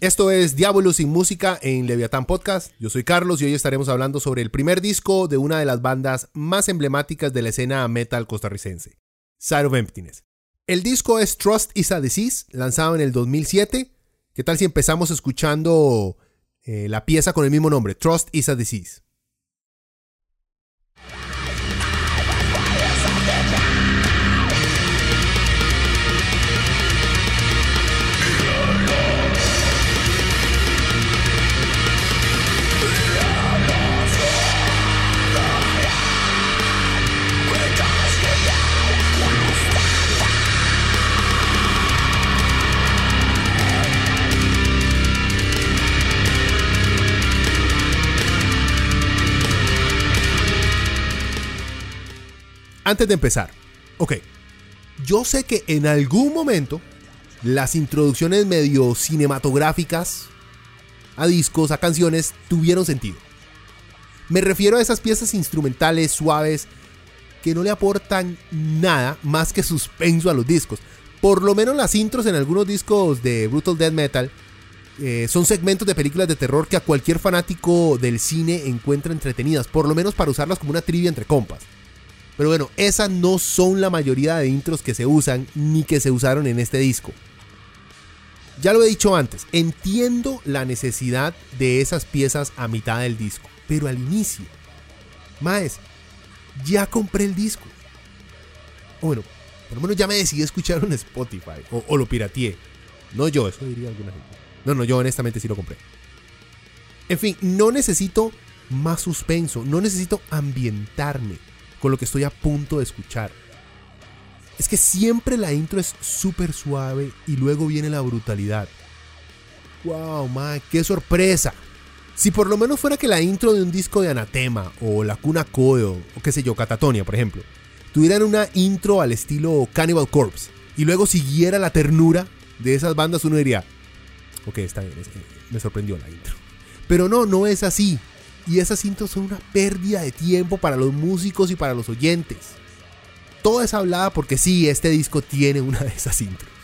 Esto es Diablo sin música en Leviatán Podcast. Yo soy Carlos y hoy estaremos hablando sobre el primer disco de una de las bandas más emblemáticas de la escena metal costarricense, Side of Emptiness. El disco es Trust is a Disease, lanzado en el 2007. ¿Qué tal si empezamos escuchando eh, la pieza con el mismo nombre, Trust is a Disease? Antes de empezar, ok, yo sé que en algún momento las introducciones medio cinematográficas a discos, a canciones, tuvieron sentido. Me refiero a esas piezas instrumentales suaves que no le aportan nada más que suspenso a los discos. Por lo menos las intros en algunos discos de Brutal Death Metal eh, son segmentos de películas de terror que a cualquier fanático del cine encuentra entretenidas, por lo menos para usarlas como una trivia entre compas. Pero bueno, esas no son la mayoría de intros que se usan ni que se usaron en este disco. Ya lo he dicho antes, entiendo la necesidad de esas piezas a mitad del disco, pero al inicio, Maes, ya compré el disco. bueno, por lo menos ya me decidí a escucharlo en Spotify o, o lo pirateé. No yo, eso diría alguna gente. No, no, yo honestamente sí lo compré. En fin, no necesito más suspenso, no necesito ambientarme con lo que estoy a punto de escuchar. Es que siempre la intro es súper suave y luego viene la brutalidad. ¡Wow, man! ¡Qué sorpresa! Si por lo menos fuera que la intro de un disco de Anatema o La Cuna Codo o qué sé yo, Catatonia, por ejemplo, tuvieran una intro al estilo Cannibal Corpse y luego siguiera la ternura de esas bandas, uno diría, ok, está bien, me sorprendió la intro. Pero no, no es así y esas intros son una pérdida de tiempo para los músicos y para los oyentes. Todo es hablada porque sí, este disco tiene una de esas intros.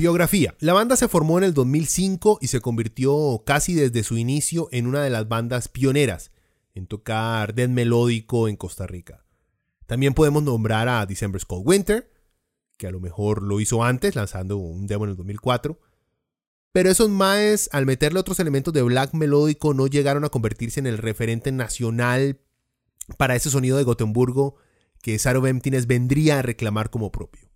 Biografía. La banda se formó en el 2005 y se convirtió casi desde su inicio en una de las bandas pioneras en tocar death melódico en Costa Rica. También podemos nombrar a December's Cold Winter, que a lo mejor lo hizo antes, lanzando un demo en el 2004. Pero esos maes, al meterle otros elementos de black melódico, no llegaron a convertirse en el referente nacional para ese sonido de Gotemburgo que Saro Emptiness vendría a reclamar como propio.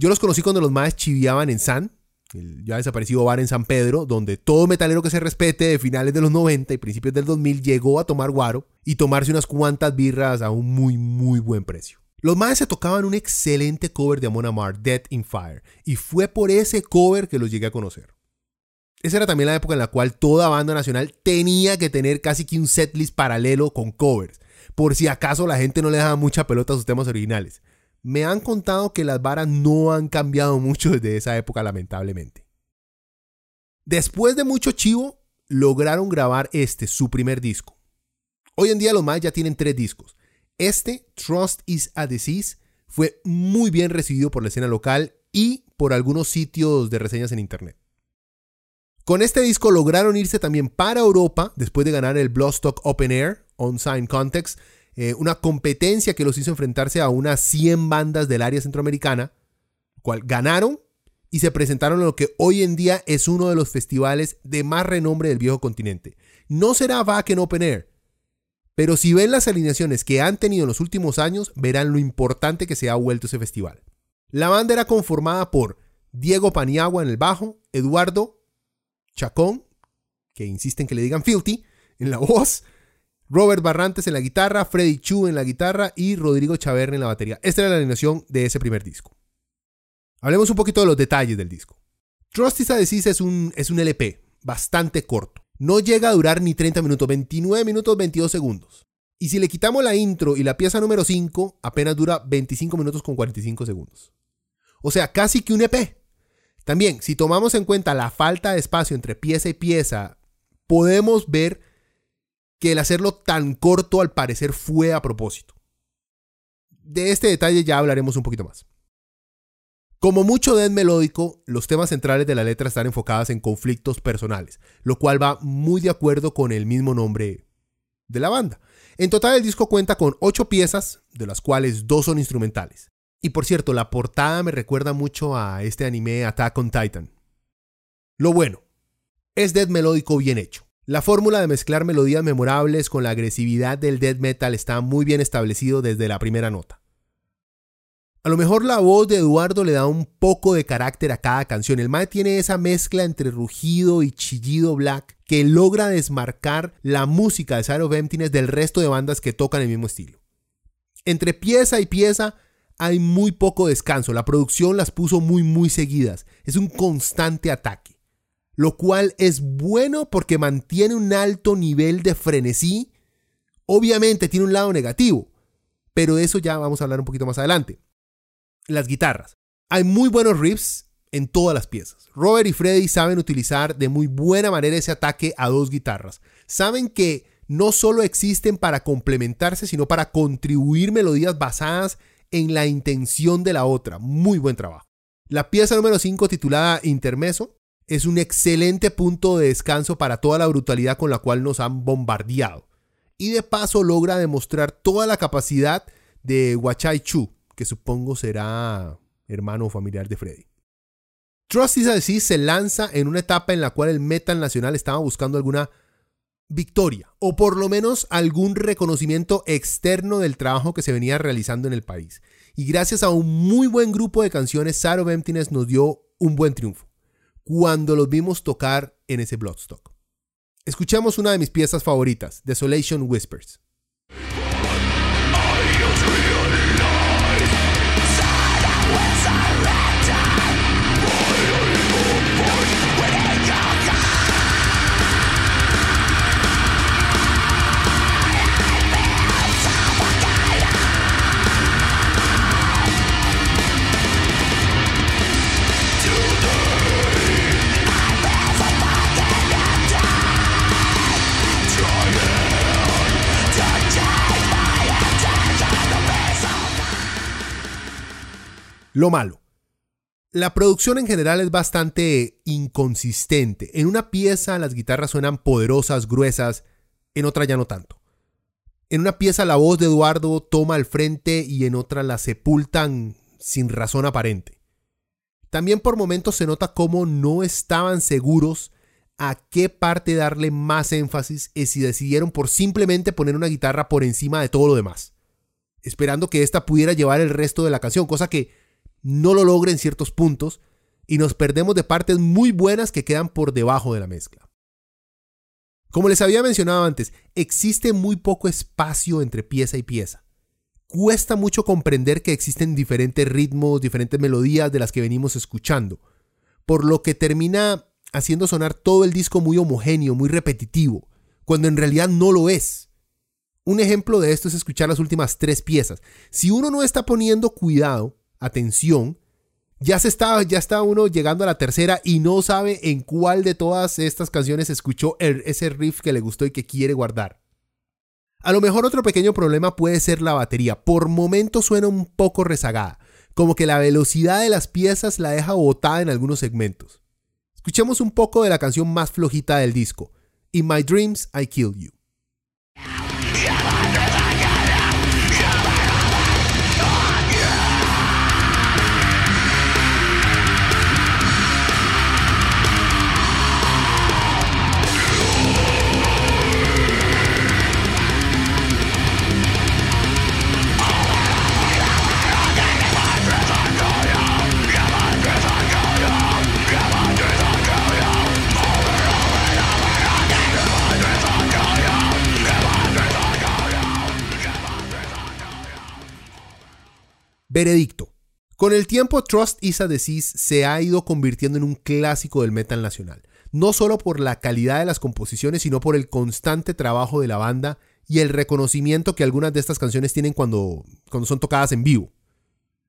Yo los conocí cuando los más chiviaban en San, el ya desaparecido bar en San Pedro, donde todo metalero que se respete de finales de los 90 y principios del 2000 llegó a tomar guaro y tomarse unas cuantas birras a un muy muy buen precio. Los más se tocaban un excelente cover de Amon Amar, Dead in Fire, y fue por ese cover que los llegué a conocer. Esa era también la época en la cual toda banda nacional tenía que tener casi que un setlist paralelo con covers, por si acaso la gente no le daba mucha pelota a sus temas originales me han contado que las varas no han cambiado mucho desde esa época, lamentablemente. Después de mucho chivo, lograron grabar este, su primer disco. Hoy en día los más ya tienen tres discos. Este, Trust is a Disease, fue muy bien recibido por la escena local y por algunos sitios de reseñas en internet. Con este disco lograron irse también para Europa después de ganar el Bloodstock Open Air On Sign Context eh, una competencia que los hizo enfrentarse a unas 100 bandas del área centroamericana, cual ganaron y se presentaron en lo que hoy en día es uno de los festivales de más renombre del viejo continente. No será Wacken Open Air, Pero si ven las alineaciones que han tenido en los últimos años, verán lo importante que se ha vuelto ese festival. La banda era conformada por Diego Paniagua en el bajo, Eduardo Chacón, que insisten que le digan Filthy, en la voz, Robert Barrantes en la guitarra, Freddy Chu en la guitarra y Rodrigo Chaverne en la batería. Esta era la alineación de ese primer disco. Hablemos un poquito de los detalles del disco. Trust is a Disease es un, es un LP bastante corto. No llega a durar ni 30 minutos, 29 minutos 22 segundos. Y si le quitamos la intro y la pieza número 5, apenas dura 25 minutos con 45 segundos. O sea, casi que un EP. También, si tomamos en cuenta la falta de espacio entre pieza y pieza, podemos ver que el hacerlo tan corto al parecer fue a propósito. De este detalle ya hablaremos un poquito más. Como mucho death melódico, los temas centrales de la letra están enfocados en conflictos personales, lo cual va muy de acuerdo con el mismo nombre de la banda. En total el disco cuenta con 8 piezas, de las cuales 2 son instrumentales. Y por cierto, la portada me recuerda mucho a este anime Attack on Titan. Lo bueno, es death melódico bien hecho. La fórmula de mezclar melodías memorables con la agresividad del death metal está muy bien establecido desde la primera nota. A lo mejor la voz de Eduardo le da un poco de carácter a cada canción. El Mae tiene esa mezcla entre rugido y chillido black que logra desmarcar la música de Side of del resto de bandas que tocan el mismo estilo. Entre pieza y pieza hay muy poco descanso. La producción las puso muy muy seguidas. Es un constante ataque. Lo cual es bueno porque mantiene un alto nivel de frenesí. Obviamente tiene un lado negativo. Pero de eso ya vamos a hablar un poquito más adelante las guitarras. Hay muy buenos riffs en todas las piezas. Robert y Freddy saben utilizar de muy buena manera ese ataque a dos guitarras. Saben que no solo existen para complementarse, sino para contribuir melodías basadas en la intención de la otra. Muy buen trabajo. La pieza número 5 titulada Intermeso es un excelente punto de descanso para toda la brutalidad con la cual nos han bombardeado. Y de paso logra demostrar toda la capacidad de Wachai Chu, que supongo será hermano o familiar de Freddy. Trust is así se lanza en una etapa en la cual el metal nacional estaba buscando alguna victoria o por lo menos algún reconocimiento externo del trabajo que se venía realizando en el país. Y gracias a un muy buen grupo de canciones, Sad of Emptiness nos dio un buen triunfo cuando los vimos tocar en ese Bloodstock. Escuchamos una de mis piezas favoritas, Desolation Whispers. Lo malo. La producción en general es bastante inconsistente. En una pieza las guitarras suenan poderosas, gruesas, en otra ya no tanto. En una pieza la voz de Eduardo toma el frente y en otra la sepultan sin razón aparente. También por momentos se nota cómo no estaban seguros a qué parte darle más énfasis y si decidieron por simplemente poner una guitarra por encima de todo lo demás, esperando que ésta pudiera llevar el resto de la canción, cosa que no lo logra en ciertos puntos y nos perdemos de partes muy buenas que quedan por debajo de la mezcla. Como les había mencionado antes, existe muy poco espacio entre pieza y pieza. Cuesta mucho comprender que existen diferentes ritmos, diferentes melodías de las que venimos escuchando, por lo que termina haciendo sonar todo el disco muy homogéneo, muy repetitivo, cuando en realidad no lo es. Un ejemplo de esto es escuchar las últimas tres piezas. Si uno no está poniendo cuidado, atención, ya se está, ya está uno llegando a la tercera y no sabe en cuál de todas estas canciones escuchó ese riff que le gustó y que quiere guardar. A lo mejor otro pequeño problema puede ser la batería. Por momentos suena un poco rezagada, como que la velocidad de las piezas la deja botada en algunos segmentos. Escuchemos un poco de la canción más flojita del disco, In My Dreams I Kill You. Veredicto. Con el tiempo, Trust is a Disease se ha ido convirtiendo en un clásico del metal nacional, no solo por la calidad de las composiciones, sino por el constante trabajo de la banda y el reconocimiento que algunas de estas canciones tienen cuando, cuando son tocadas en vivo.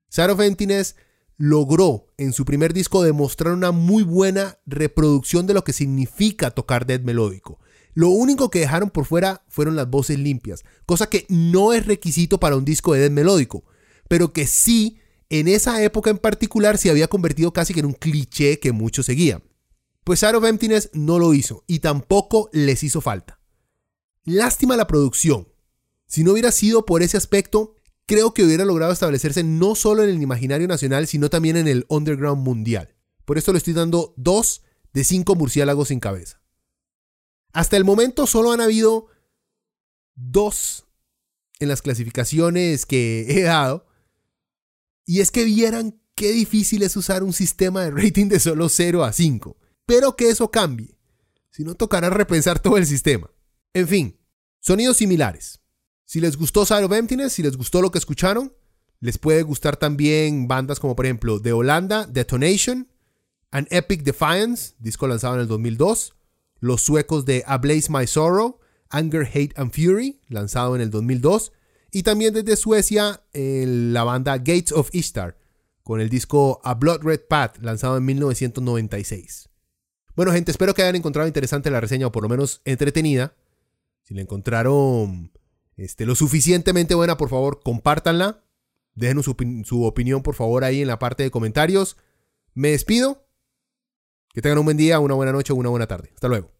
Side of Emptiness logró en su primer disco demostrar una muy buena reproducción de lo que significa tocar death melódico. Lo único que dejaron por fuera fueron las voces limpias, cosa que no es requisito para un disco de death melódico, pero que sí en esa época en particular se había convertido casi que en un cliché que muchos seguían. Pues Out of Emptiness no lo hizo y tampoco les hizo falta. Lástima la producción. Si no hubiera sido por ese aspecto, creo que hubiera logrado establecerse no solo en el imaginario nacional, sino también en el underground mundial. Por esto le estoy dando dos de cinco murciélagos sin cabeza. Hasta el momento solo han habido dos en las clasificaciones que he dado y es que vieran qué difícil es usar un sistema de rating de solo 0 a 5. Pero que eso cambie. Si no, tocará repensar todo el sistema. En fin, sonidos similares. Si les gustó Side of Emptiness, si les gustó lo que escucharon, les puede gustar también bandas como por ejemplo de Holanda, Detonation, An Epic Defiance, disco lanzado en el 2002, los suecos de A Blaze My Sorrow, Anger, Hate and Fury, lanzado en el 2002, y también desde Suecia, la banda Gates of Ishtar, con el disco A Blood Red Path, lanzado en 1996. Bueno, gente, espero que hayan encontrado interesante la reseña o por lo menos entretenida. Si la encontraron este, lo suficientemente buena, por favor, compártanla. Déjenos su, su opinión, por favor, ahí en la parte de comentarios. Me despido. Que tengan un buen día, una buena noche una buena tarde. Hasta luego.